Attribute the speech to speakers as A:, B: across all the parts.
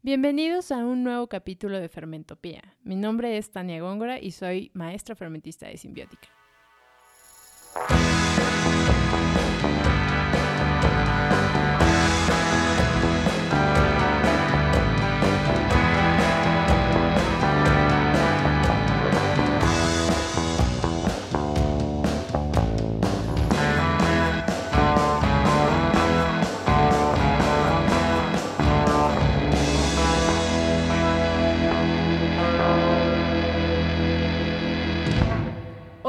A: Bienvenidos a un nuevo capítulo de Fermentopía. Mi nombre es Tania Góngora y soy maestra fermentista de simbiótica.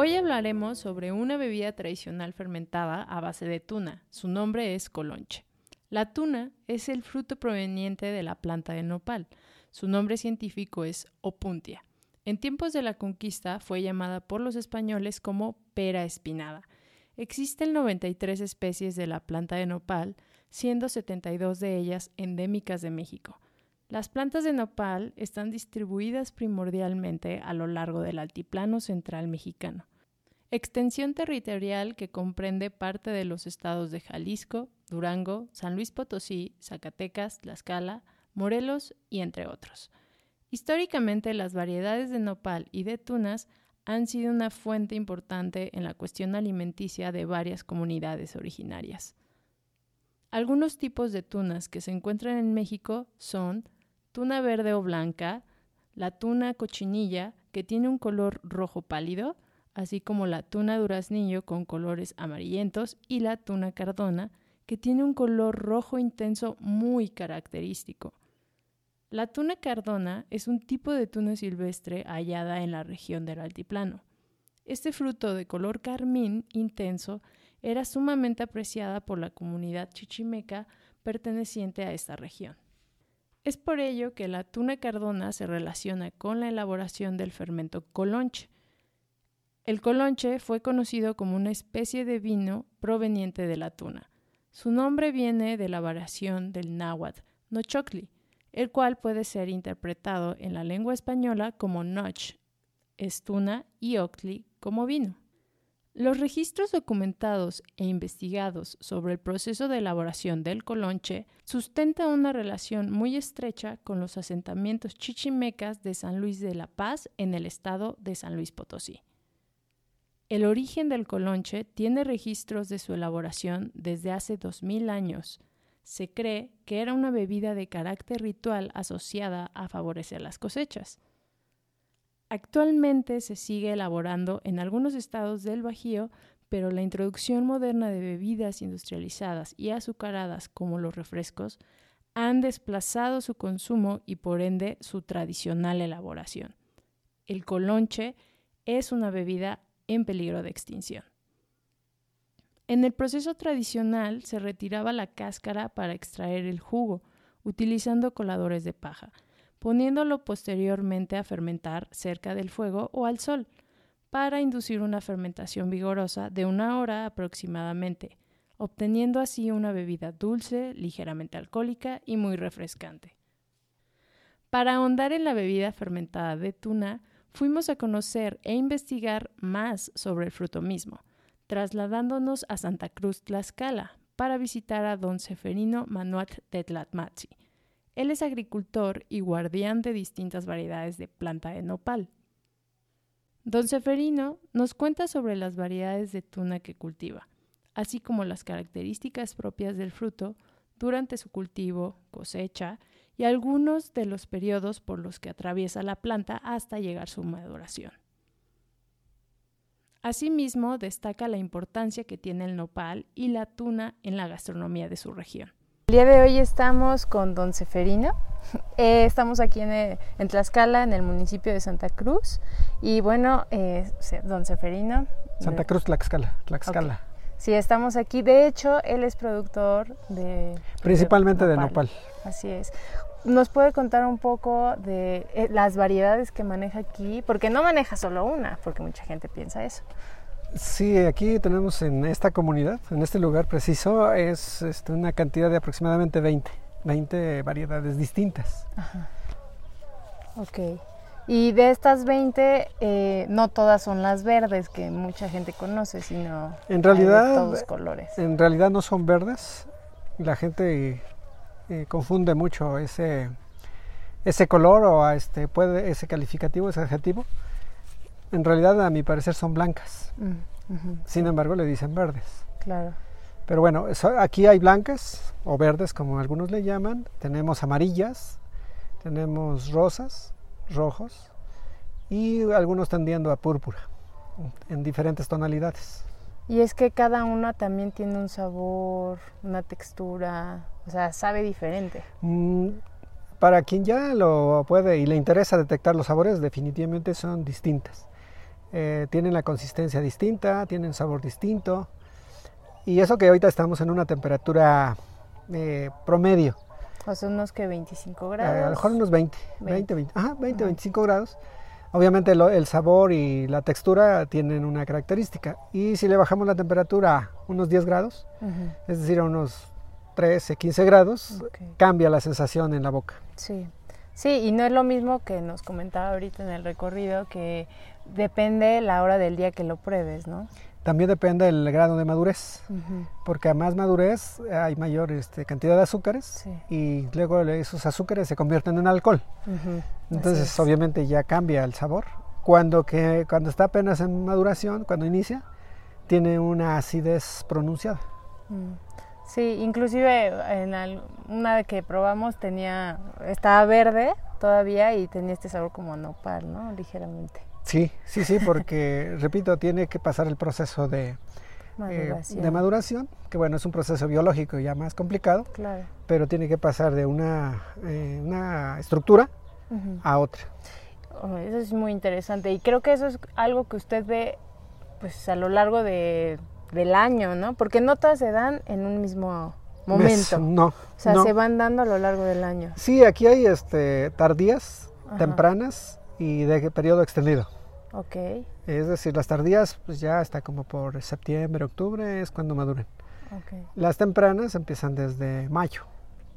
A: Hoy hablaremos sobre una bebida tradicional fermentada a base de tuna. Su nombre es colonche. La tuna es el fruto proveniente de la planta de nopal. Su nombre científico es opuntia. En tiempos de la conquista fue llamada por los españoles como pera espinada. Existen 93 especies de la planta de nopal, siendo 72 de ellas endémicas de México. Las plantas de nopal están distribuidas primordialmente a lo largo del altiplano central mexicano. Extensión territorial que comprende parte de los estados de Jalisco, Durango, San Luis Potosí, Zacatecas, Tlaxcala, Morelos y entre otros. Históricamente las variedades de nopal y de tunas han sido una fuente importante en la cuestión alimenticia de varias comunidades originarias. Algunos tipos de tunas que se encuentran en México son tuna verde o blanca, la tuna cochinilla, que tiene un color rojo pálido, así como la tuna duraznillo con colores amarillentos y la tuna cardona, que tiene un color rojo intenso muy característico. La tuna cardona es un tipo de tuna silvestre hallada en la región del altiplano. Este fruto de color carmín intenso era sumamente apreciada por la comunidad chichimeca perteneciente a esta región. Es por ello que la tuna cardona se relaciona con la elaboración del fermento colonche. El colonche fue conocido como una especie de vino proveniente de la tuna. Su nombre viene de la variación del náhuatl, nochocli, el cual puede ser interpretado en la lengua española como noch, es tuna, y octli como vino. Los registros documentados e investigados sobre el proceso de elaboración del colonche sustentan una relación muy estrecha con los asentamientos chichimecas de San Luis de la Paz en el estado de San Luis Potosí. El origen del colonche tiene registros de su elaboración desde hace 2000 años. Se cree que era una bebida de carácter ritual asociada a favorecer las cosechas. Actualmente se sigue elaborando en algunos estados del Bajío, pero la introducción moderna de bebidas industrializadas y azucaradas como los refrescos han desplazado su consumo y por ende su tradicional elaboración. El colonche es una bebida en peligro de extinción. En el proceso tradicional se retiraba la cáscara para extraer el jugo, utilizando coladores de paja poniéndolo posteriormente a fermentar cerca del fuego o al sol, para inducir una fermentación vigorosa de una hora aproximadamente, obteniendo así una bebida dulce, ligeramente alcohólica y muy refrescante. Para ahondar en la bebida fermentada de tuna, fuimos a conocer e investigar más sobre el fruto mismo, trasladándonos a Santa Cruz Tlaxcala para visitar a don Seferino Manuat de Tlatmatzi, él es agricultor y guardián de distintas variedades de planta de nopal. Don Seferino nos cuenta sobre las variedades de tuna que cultiva, así como las características propias del fruto durante su cultivo, cosecha y algunos de los periodos por los que atraviesa la planta hasta llegar su maduración. Asimismo, destaca la importancia que tiene el nopal y la tuna en la gastronomía de su región.
B: El día de hoy estamos con Don Seferino. Eh, estamos aquí en, en, Tlaxcala, en el municipio de Santa Cruz. Y bueno, eh, Don Seferino.
C: Santa Cruz, Tlaxcala. Tlaxcala.
B: Sí, estamos aquí. De hecho, él es productor de...
C: Principalmente de nopal.
B: Así es. ¿Nos puede contar un poco de eh, las variedades que maneja aquí? Porque no maneja solo una, porque mucha gente piensa eso.
C: Sí, aquí tenemos en esta comunidad, en este lugar preciso, es este, una cantidad de aproximadamente 20, 20 variedades distintas. Ajá.
B: Ok. Y de estas 20, eh, no todas son las verdes que mucha gente conoce, sino
C: en realidad,
B: de todos colores.
C: En realidad no son verdes. La gente eh, confunde mucho ese, ese color o a este, puede, ese calificativo, ese adjetivo, en realidad a mi parecer son blancas.
A: Mm,
C: Sin embargo, le dicen verdes.
A: Claro.
C: Pero bueno, eso- aquí hay blancas o verdes, como algunos le llaman. Tenemos amarillas, tenemos rosas, rojos y algunos tendiendo a púrpura en diferentes tonalidades.
A: Y es que cada una también tiene un sabor, una textura, o sea, sabe diferente.
C: Mm, Para quien ya lo puede y le interesa detectar los sabores, definitivamente son distintas. Eh, tienen la consistencia distinta, tienen sabor distinto. Y eso que ahorita estamos en una temperatura eh, promedio,
A: O sea, unos que 25
C: eh,
A: grados.
C: a lo mejor unos 20,
A: 20.
C: 20, 20, ajá, 20
A: Ajá.
C: 25 grados. Obviamente lo- el sabor y la textura tienen una característica. Y si le bajamos la temperatura a unos 10 grados, es decir, a unos 13, 15 grados, cambia la sensación en la boca.
A: Sí. Sí, y no es lo mismo que nos comentaba ahorita en el recorrido, que depende la hora del día que lo pruebes, ¿no?
C: También depende del grado de madurez, porque a más madurez hay mayor este, cantidad de azúcares
A: Sí.
C: y luego esos azúcares se convierten en alcohol. Entonces obviamente ya cambia el sabor. Cuando, que, cuando está apenas en maduración, cuando inicia, tiene una acidez pronunciada.
A: Mm. Sí, inclusive en al- una que probamos tenía, estaba verde todavía y tenía este sabor como nopal, ¿no? Ligeramente.
C: Sí, sí, sí, porque, repito, tiene que pasar el proceso de, eh,
A: Maduración.
C: de maduración, que bueno, es un proceso biológico ya más complicado,
A: Claro.
C: pero tiene que pasar de una, eh, una estructura a otra.
A: Oh, eso es muy interesante y creo que eso es algo que usted ve pues a lo largo de, del año, ¿no? Porque no todas se dan en un mismo
C: Mes,
A: momento.
C: no,
A: o sea,
C: no.
A: se van dando a lo largo del año.
C: Sí, aquí hay este, tardías,
A: Ajá.
C: tempranas y de periodo extendido.
A: Ok.
C: Es decir, las tardías pues ya hasta como por septiembre, octubre es cuando maduran.
A: Ok.
C: Las tempranas empiezan desde mayo,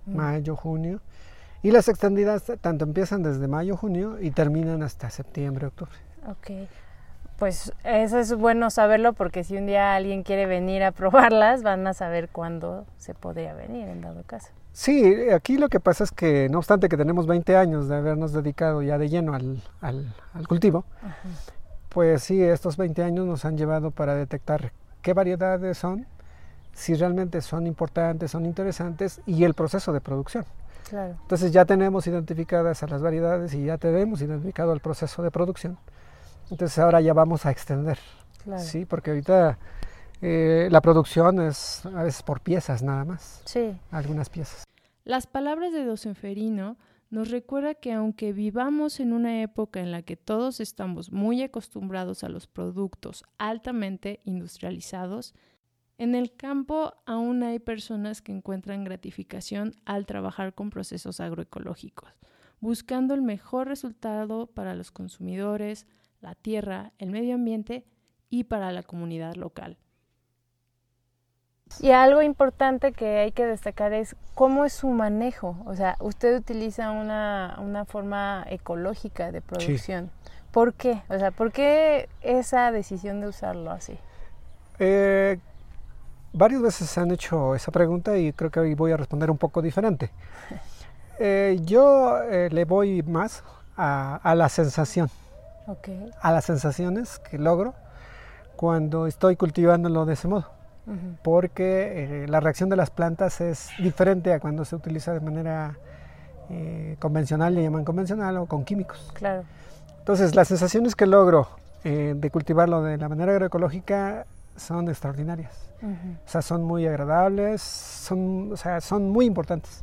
A: Mm.
C: mayo, junio. Y las extendidas tanto empiezan desde mayo, junio y terminan hasta septiembre, octubre.
A: Ok. Pues eso es bueno saberlo porque si un día alguien quiere venir a probarlas, van a saber cuándo se podría venir en dado caso.
C: Sí, aquí lo que pasa es que no obstante que tenemos 20 años de habernos dedicado ya de lleno al, al- al cultivo,
A: Ajá.
C: pues sí, estos 20 años nos han llevado para detectar qué variedades son, si realmente son importantes, son interesantes y el proceso de producción.
A: Claro.
C: Entonces ya tenemos identificadas a las variedades y ya tenemos identificado el proceso de producción. Entonces ahora ya vamos a extender,
A: Claro.
C: ¿sí? Porque ahorita eh, la producción es a veces por piezas nada más,
A: Sí.
C: algunas piezas.
D: Las palabras de Dosenferino nos recuerda que aunque vivamos en una época en la que todos estamos muy acostumbrados a los productos altamente industrializados, en el campo aún hay personas que encuentran gratificación al trabajar con procesos agroecológicos, buscando el mejor resultado para los consumidores, la tierra, el medio ambiente y para la comunidad local.
A: Y algo importante que hay que destacar es cómo es su manejo. O sea, usted utiliza una, una forma ecológica de producción. ¿Por qué? O sea, ¿por qué esa decisión de usarlo así?
C: Eh, varias veces se han hecho esa pregunta y creo que hoy voy a responder un poco diferente. Eh, yo eh, le voy más a, a la sensación,
A: Ok.
C: a las sensaciones que logro cuando estoy cultivándolo de ese modo. Porque eh, la reacción de las plantas es diferente a cuando se utiliza de manera eh, convencional, le llaman convencional, o con químicos.
A: Claro.
C: Entonces, las sensaciones que logro eh, de cultivarlo de la manera agroecológica son extraordinarias. O sea, son muy agradables, son, o sea, son muy importantes.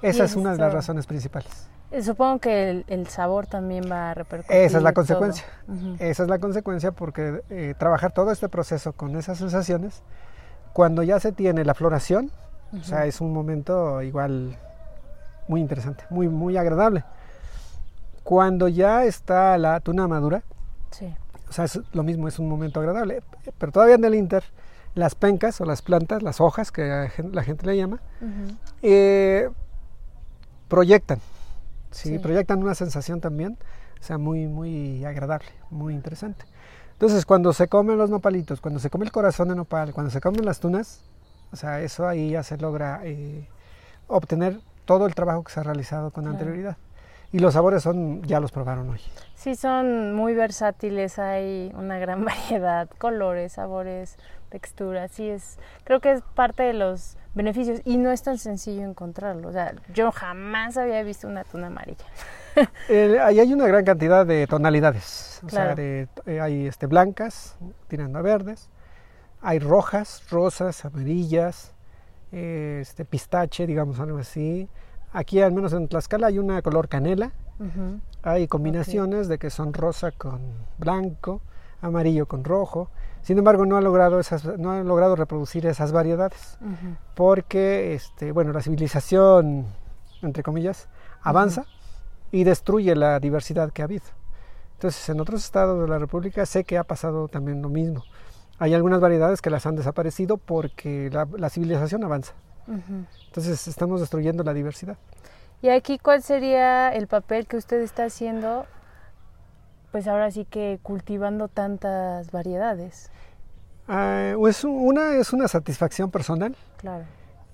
C: Esa es una de las razones principales.
A: Eh, Supongo que el, el sabor también va a repercutir.
C: Esa es la consecuencia. Esa es la consecuencia porque eh, trabajar todo este proceso con esas sensaciones, cuando ya se tiene la floración, o sea, es un momento igual muy interesante, muy, muy agradable. Cuando ya está la tuna madura,
A: Sí.
C: o sea, es lo mismo, es un momento agradable. Pero todavía en el Inter, las pencas o las plantas, las hojas que la gen- la gente le llama, eh, proyectan, ¿sí?
A: Sí.
C: proyectan una sensación también, o sea, muy, muy agradable, muy interesante. Entonces, cuando se comen los nopalitos, cuando se come el corazón de nopal, cuando se comen las tunas, o sea, eso ahí ya se logra eh, obtener todo el trabajo que se ha realizado con
A: Claro.
C: anterioridad. Y los sabores son, ya los probaron hoy.
A: Sí, son muy versátiles, hay una gran variedad, colores, sabores, texturas, sí es, creo que es parte de los beneficios y no es tan sencillo encontrarlo, o sea, yo jamás había visto una tuna amarilla.
C: ahí hay una gran cantidad de tonalidades, o sea, de, eh, hay este, blancas tirando a verdes, hay rojas, rosas, amarillas, este, pistache, digamos algo así. Aquí, al menos en Tlaxcala, hay una color canela. Hay combinaciones de que son rosa con blanco, amarillo con rojo. Sin embargo, no ha logrado, esas, no ha logrado reproducir esas variedades porque, este, bueno, la civilización, entre comillas, avanza y destruye la diversidad que ha habido. Entonces, en otros estados de la República sé que ha pasado también lo mismo. Hay algunas variedades que las han desaparecido porque la, civilización avanza. Entonces estamos destruyendo la diversidad.
A: ¿Y aquí cuál sería el papel que usted está haciendo, pues ahora sí que cultivando tantas variedades?
C: Ah, pues una es una satisfacción personal.
A: Claro.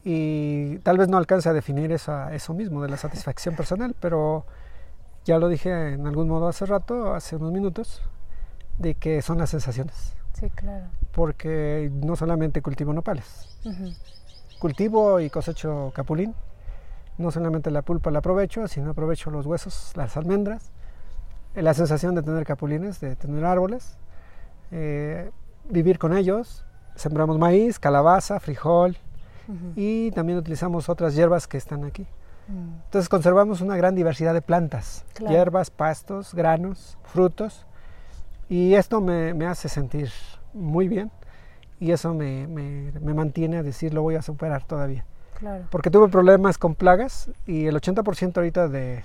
C: Y tal vez no alcance a definir esa, eso mismo de la satisfacción personal, pero ya lo dije en algún modo hace rato, hace unos minutos, de que son las sensaciones.
A: Sí, claro.
C: Porque no solamente cultivo nopales, cultivo y cosecho capulín. No solamente la pulpa la aprovecho, sino aprovecho los huesos, las almendras, eh, la sensación de tener capulines, de tener árboles, eh, vivir con ellos. Sembramos maíz, calabaza, frijol y también utilizamos otras hierbas que están aquí. Mm. Entonces conservamos una gran diversidad de plantas, hierbas, pastos, granos, frutos y esto me, me hace sentir muy bien y eso me, me, me, mantiene a decir lo voy a superar todavía.
A: Claro.
C: Porque tuve problemas con plagas y el 80% ahorita de,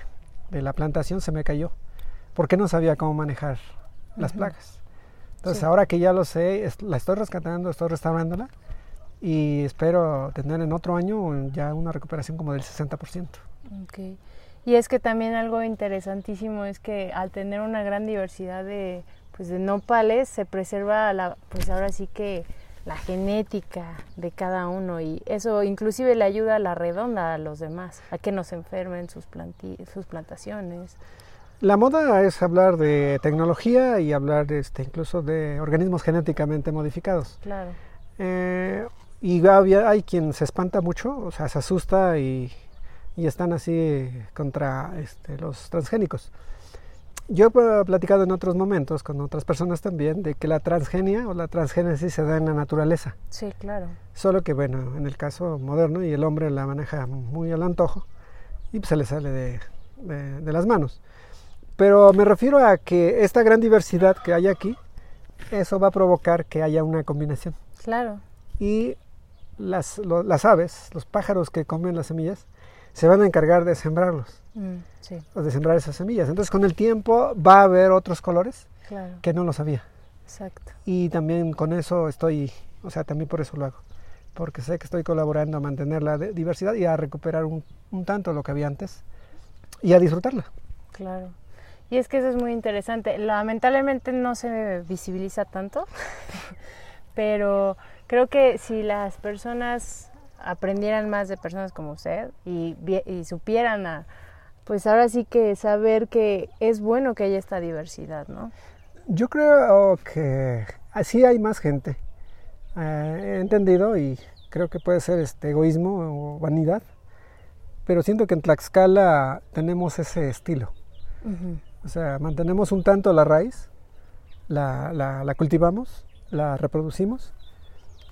C: de, la plantación se me cayó porque no sabía cómo manejar las plagas. Entonces ahora que ya lo sé, la estoy rescatando, estoy restaurándola y espero tener en otro año ya una recuperación como del 60%.
A: Okay. Y es que también algo interesantísimo es que al tener una gran diversidad de pues de nopales se preserva la, pues ahora sí que la genética de cada uno y eso inclusive le ayuda a la redonda a los demás, a que no se enfermen sus, sus plantaciones.
C: La moda es hablar de tecnología y hablar este, incluso de organismos genéticamente modificados.
A: Claro.
C: Eh, y hay quien se espanta mucho, o sea, se asusta y, y están así contra este, los transgénicos. Yo he platicado en otros momentos con otras personas también de que la transgenia o la transgénesis se da en la naturaleza.
A: Sí, claro.
C: Solo que, bueno, en el caso moderno y el hombre la maneja muy al antojo y pues se le sale de, de, las manos. Pero me refiero a que esta gran diversidad que hay aquí, eso va a provocar que haya una combinación.
A: Claro.
C: Y las, las aves, los pájaros que comen las semillas, se van a encargar de sembrarlos, mm, o de sembrar esas semillas. Entonces con el tiempo va a haber otros colores que no lo sabía.
A: Exacto.
C: Y también con eso estoy, o sea, también por eso lo hago, porque sé que estoy colaborando a mantener la diversidad y a recuperar un, un tanto lo que había antes y a disfrutarla.
A: Claro. Y es que eso es muy interesante. Lamentablemente no se visibiliza tanto, pero creo que si las personas aprendieran más de personas como usted y, supieran a, pues ahora sí que saber que es bueno que haya esta diversidad, ¿no?
C: Yo creo que así hay más gente. Eh, he entendido y creo que puede ser este egoísmo o vanidad, pero siento que en Tlaxcala tenemos ese estilo. O sea, mantenemos un tanto la raíz, la, la cultivamos, la reproducimos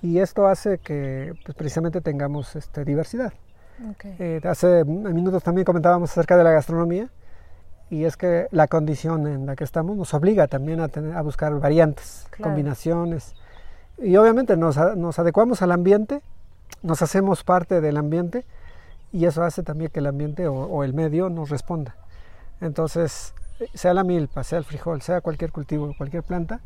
C: y esto hace que pues, precisamente tengamos este, diversidad. Eh, hace minutos también comentábamos acerca de la gastronomía y es que la condición en la que estamos nos obliga también a, tener, a buscar variantes, combinaciones y obviamente nos, nos, adecuamos al ambiente, nos hacemos parte del ambiente y eso hace también que el ambiente o, o el medio nos responda. Entonces, sea la milpa, sea el frijol, sea cualquier cultivo, cualquier planta,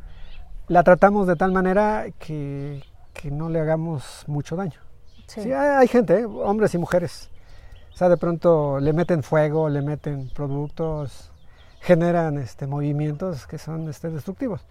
C: la tratamos de tal manera que, que no le hagamos mucho daño. Sí, hay, gente, ¿eh? hombres y mujeres. O sea, de pronto le meten fuego, le meten productos, generan este, movimientos que son este, destructivos.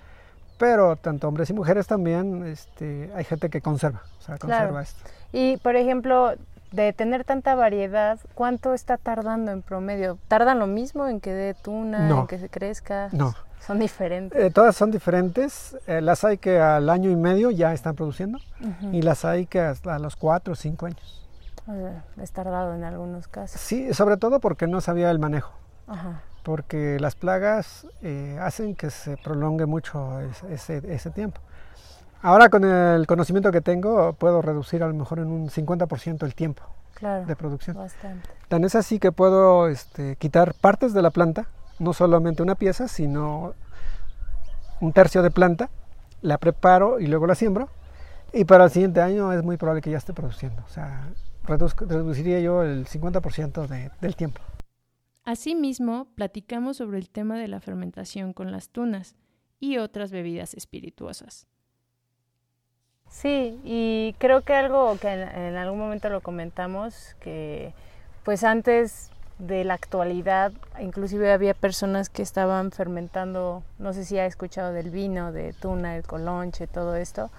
C: Pero tanto hombres y mujeres también, este, hay gente que conserva, o sea, conserva esto.
A: Y, por ejemplo, de tener tanta variedad, ¿cuánto está tardando en promedio? ¿Tardan lo mismo en que dé tuna, en que se crezca?
C: No.
A: Son diferentes.
C: Eh, todas son diferentes. Eh, las hay que al año y medio ya están produciendo y las hay que hasta los cuatro o cinco años.
A: es tardado en algunos casos.
C: Sí, sobre todo porque no sabía el manejo. Ajá. Porque las plagas eh, hacen que se prolongue mucho ese, ese tiempo. Ahora con el conocimiento que tengo puedo reducir a lo mejor en un 50% el tiempo de producción. Bastante. Tan es así que puedo este, quitar partes de la planta, no solamente una pieza, sino un tercio de planta, la preparo y luego la siembro. Y para el siguiente año es muy probable que ya esté produciendo. O sea, reduciría yo el 50% del tiempo.
D: Asimismo, platicamos sobre el tema de la fermentación con las tunas y otras bebidas espirituosas.
A: Sí, y creo que algo que en, algún momento lo comentamos, que pues antes de la actualidad, inclusive había personas que estaban fermentando, no sé si ha escuchado del vino, de tuna, el colonche, todo esto,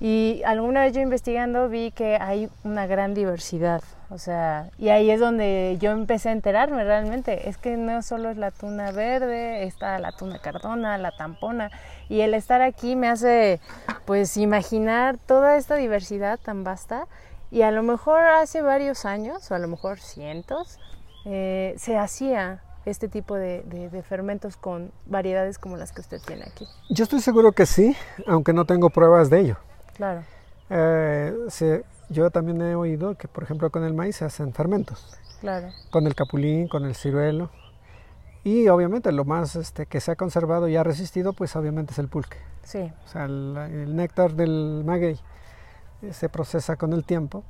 A: y alguna vez yo investigando vi que hay una gran diversidad, o sea, y ahí es donde yo empecé a enterarme realmente, es que no solo es la tuna verde, está la tuna cardona, la tampona, y el estar aquí me hace pues imaginar toda esta diversidad tan vasta, y a lo mejor hace varios años, o a lo mejor cientos, eh, se hacía este tipo de, de, fermentos con variedades como las que usted tiene aquí.
C: Yo estoy seguro que sí, aunque no tengo pruebas de ello.
A: Claro.
C: Eh, yo también he oído que, por ejemplo, con el maíz se hacen fermentos.
A: Claro.
C: Con el capulín, con el ciruelo. Y obviamente lo más este, que se ha conservado y ha resistido, pues obviamente es el pulque.
A: Sí.
C: O sea, el, néctar del maguey eh, se procesa con el tiempo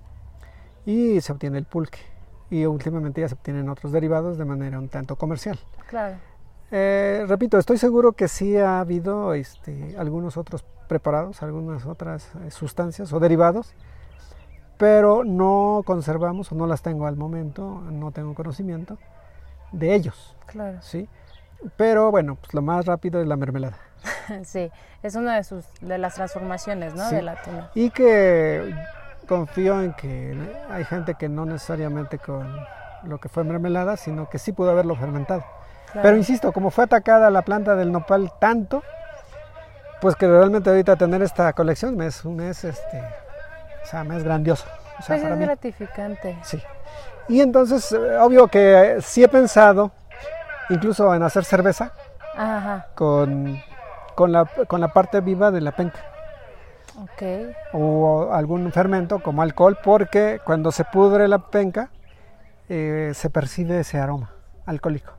C: y se obtiene el pulque. Y últimamente ya se obtienen otros derivados de manera un tanto comercial.
A: Claro.
C: Eh, repito, estoy seguro que sí ha habido este, algunos otros preparados, algunas otras eh, sustancias o derivados, pero no conservamos o no las tengo al momento, no tengo conocimiento de ellos.
A: Claro.
C: ¿sí? Pero bueno, pues lo más rápido es la mermelada.
A: sí, es una de, sus, de las transformaciones ¿no? de la tuna.
C: Y que confío en que hay gente que no necesariamente con lo que fue mermelada, sino que sí pudo haberlo fermentado. Pero insisto, como fue atacada la planta del nopal tanto, pues que realmente ahorita tener esta colección me es, un mes, este, o sea, me es grandioso.
A: O pues es gratificante.
C: Sí. Y entonces, eh, obvio que sí he pensado, incluso en hacer cerveza, Con, con, la, con la parte viva de la penca.
A: Okay.
C: O algún fermento como alcohol, porque cuando se pudre la penca, eh, se percibe ese aroma alcohólico.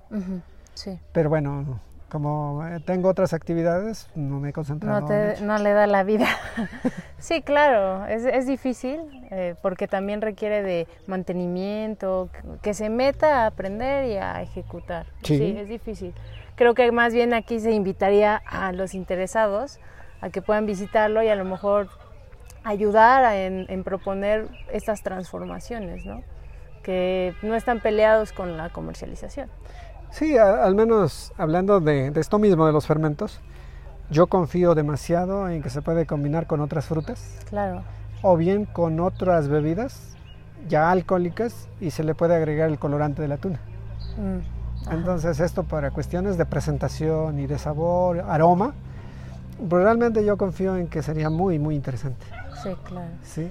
A: Sí.
C: Pero bueno, como eh, tengo otras actividades, no me he concentrado.
A: No, te, no le da la vida. sí, claro, es, es difícil eh, porque también requiere de mantenimiento, que se meta a aprender y a ejecutar. Sí. es difícil. Creo que más bien aquí se invitaría a los interesados a que puedan visitarlo y a lo mejor ayudar en, en proponer estas transformaciones, ¿no? que no están peleados con la comercialización.
C: Sí, al menos hablando de, esto mismo, de los fermentos, yo confío demasiado en que se puede combinar con otras frutas.
A: Claro.
C: O bien con otras bebidas ya alcohólicas y se le puede agregar el colorante de la tuna. Mm, Entonces esto para cuestiones de presentación y de sabor, aroma, pues realmente yo confío en que sería muy, muy interesante.
A: Sí, claro.
C: Sí.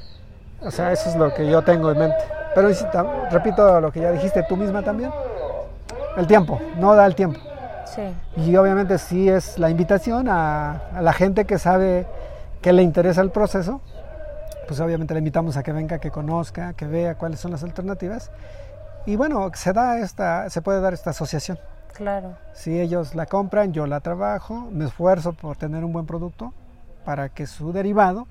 C: O sea, eso es lo que yo tengo en mente. Pero repito lo que ya dijiste tú misma también el tiempo, no da el tiempo.
A: Sí.
C: Y obviamente sí es la invitación a, la gente que sabe que le interesa el proceso, pues obviamente le invitamos a que venga, que conozca, que vea cuáles son las alternativas. Y bueno, se da esta, se puede dar esta asociación.
A: Claro.
C: Si ellos la compran, yo la trabajo, me esfuerzo por tener un buen producto para que su derivado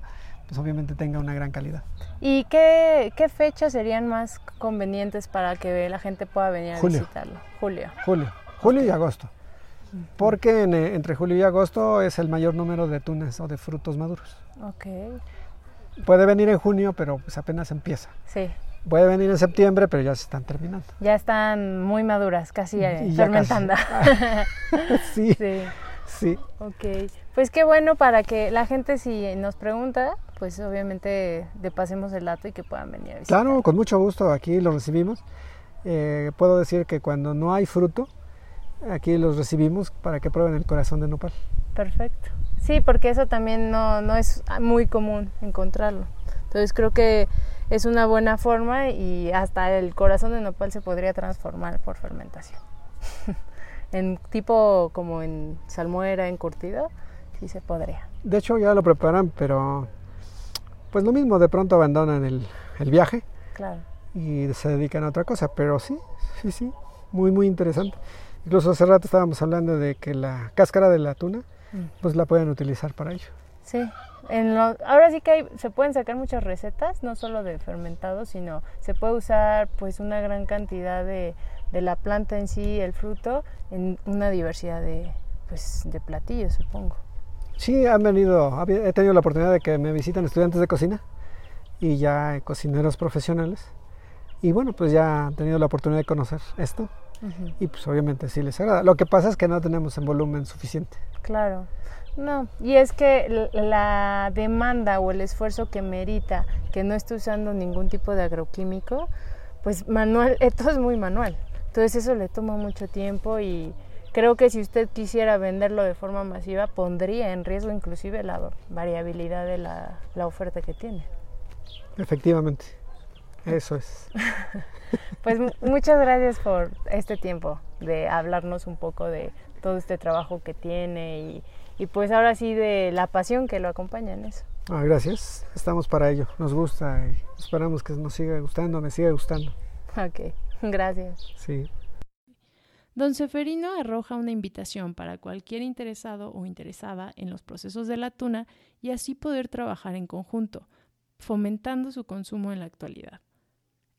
C: pues obviamente tenga una gran calidad.
A: ¿Y qué, qué fechas serían más convenientes para que la gente pueda venir a visitarlo? Julio.
C: Julio. Julio y agosto. Porque entre julio y agosto es el mayor número de tunas o de frutos maduros.
A: Ok.
C: Puede venir en junio, pero pues apenas empieza.
A: Sí.
C: Puede venir en septiembre, pero ya se están terminando.
A: Ya están muy maduras, casi eh, fermentando.
C: sí. sí. Sí.
A: Ok. Pues qué bueno para que la gente si nos pregunta, pues obviamente le pasemos el dato y que puedan venir a
C: visitar. Claro, con mucho gusto, aquí lo recibimos. Eh, puedo decir que cuando no hay fruto, aquí los recibimos para que prueben el corazón de nopal.
A: Perfecto. Sí, porque eso también no, no es muy común encontrarlo. Entonces creo que es una buena forma y hasta el corazón de nopal se podría transformar por fermentación. en tipo como en salmuera encurtido, sí se podría.
C: De hecho ya lo preparan, pero pues lo mismo, de pronto abandonan el, el viaje
A: claro.
C: y se dedican a otra cosa, pero sí, sí, sí, muy, muy interesante. Incluso hace rato estábamos hablando de que la cáscara de la tuna, pues la pueden utilizar para ello.
A: Sí, en ahora sí que se pueden sacar muchas recetas, no solo de fermentados, sino se puede usar pues una gran cantidad de, de la planta en sí, el fruto, en una diversidad de, pues, de platillos, supongo.
C: Sí, han venido, he tenido la oportunidad de que me visitan estudiantes de cocina y ya cocineros profesionales. Y bueno, pues ya han tenido la oportunidad de conocer esto y pues obviamente sí les agrada. Lo que pasa es que no tenemos en volumen suficiente.
A: Claro. No, y es que la demanda o el esfuerzo que merita que no esté usando ningún tipo de agroquímico, pues manual, esto es muy manual. Entonces eso le toma mucho tiempo y creo que si usted quisiera venderlo de forma masiva, pondría en riesgo inclusive la variabilidad de la, la oferta que tiene.
C: Efectivamente. Eso es.
A: pues muchas gracias por este tiempo de hablarnos un poco de todo este trabajo que tiene y, pues ahora sí de la pasión que lo acompaña en eso.
C: Ah, gracias, estamos para ello, nos gusta y esperamos que nos siga gustando, me siga gustando.
A: Ok, gracias.
C: Sí.
D: Don Seferino arroja una invitación para cualquier interesado o interesada en los procesos de la tuna y así poder trabajar en conjunto, fomentando su consumo en la actualidad.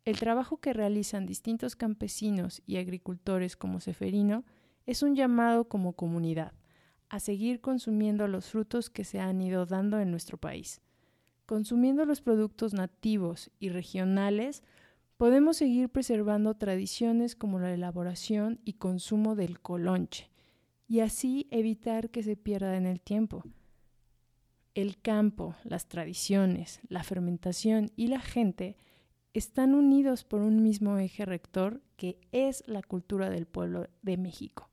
D: El trabajo que realizan distintos campesinos y agricultores como Seferino es un llamado como comunidad a seguir consumiendo los frutos que se han ido dando en nuestro país. Consumiendo los productos nativos y regionales, podemos seguir preservando tradiciones como la elaboración y consumo del colonche, y así evitar que se pierda en el tiempo. El campo, las tradiciones, la fermentación y la gente están unidos por un mismo eje rector que es la cultura del pueblo de México.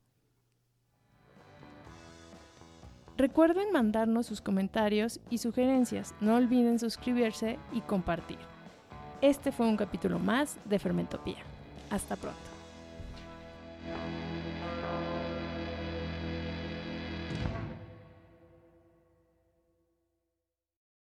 D: Recuerden mandarnos sus comentarios y sugerencias. No olviden suscribirse y compartir. Este fue un capítulo más de Fermentopía. Hasta pronto.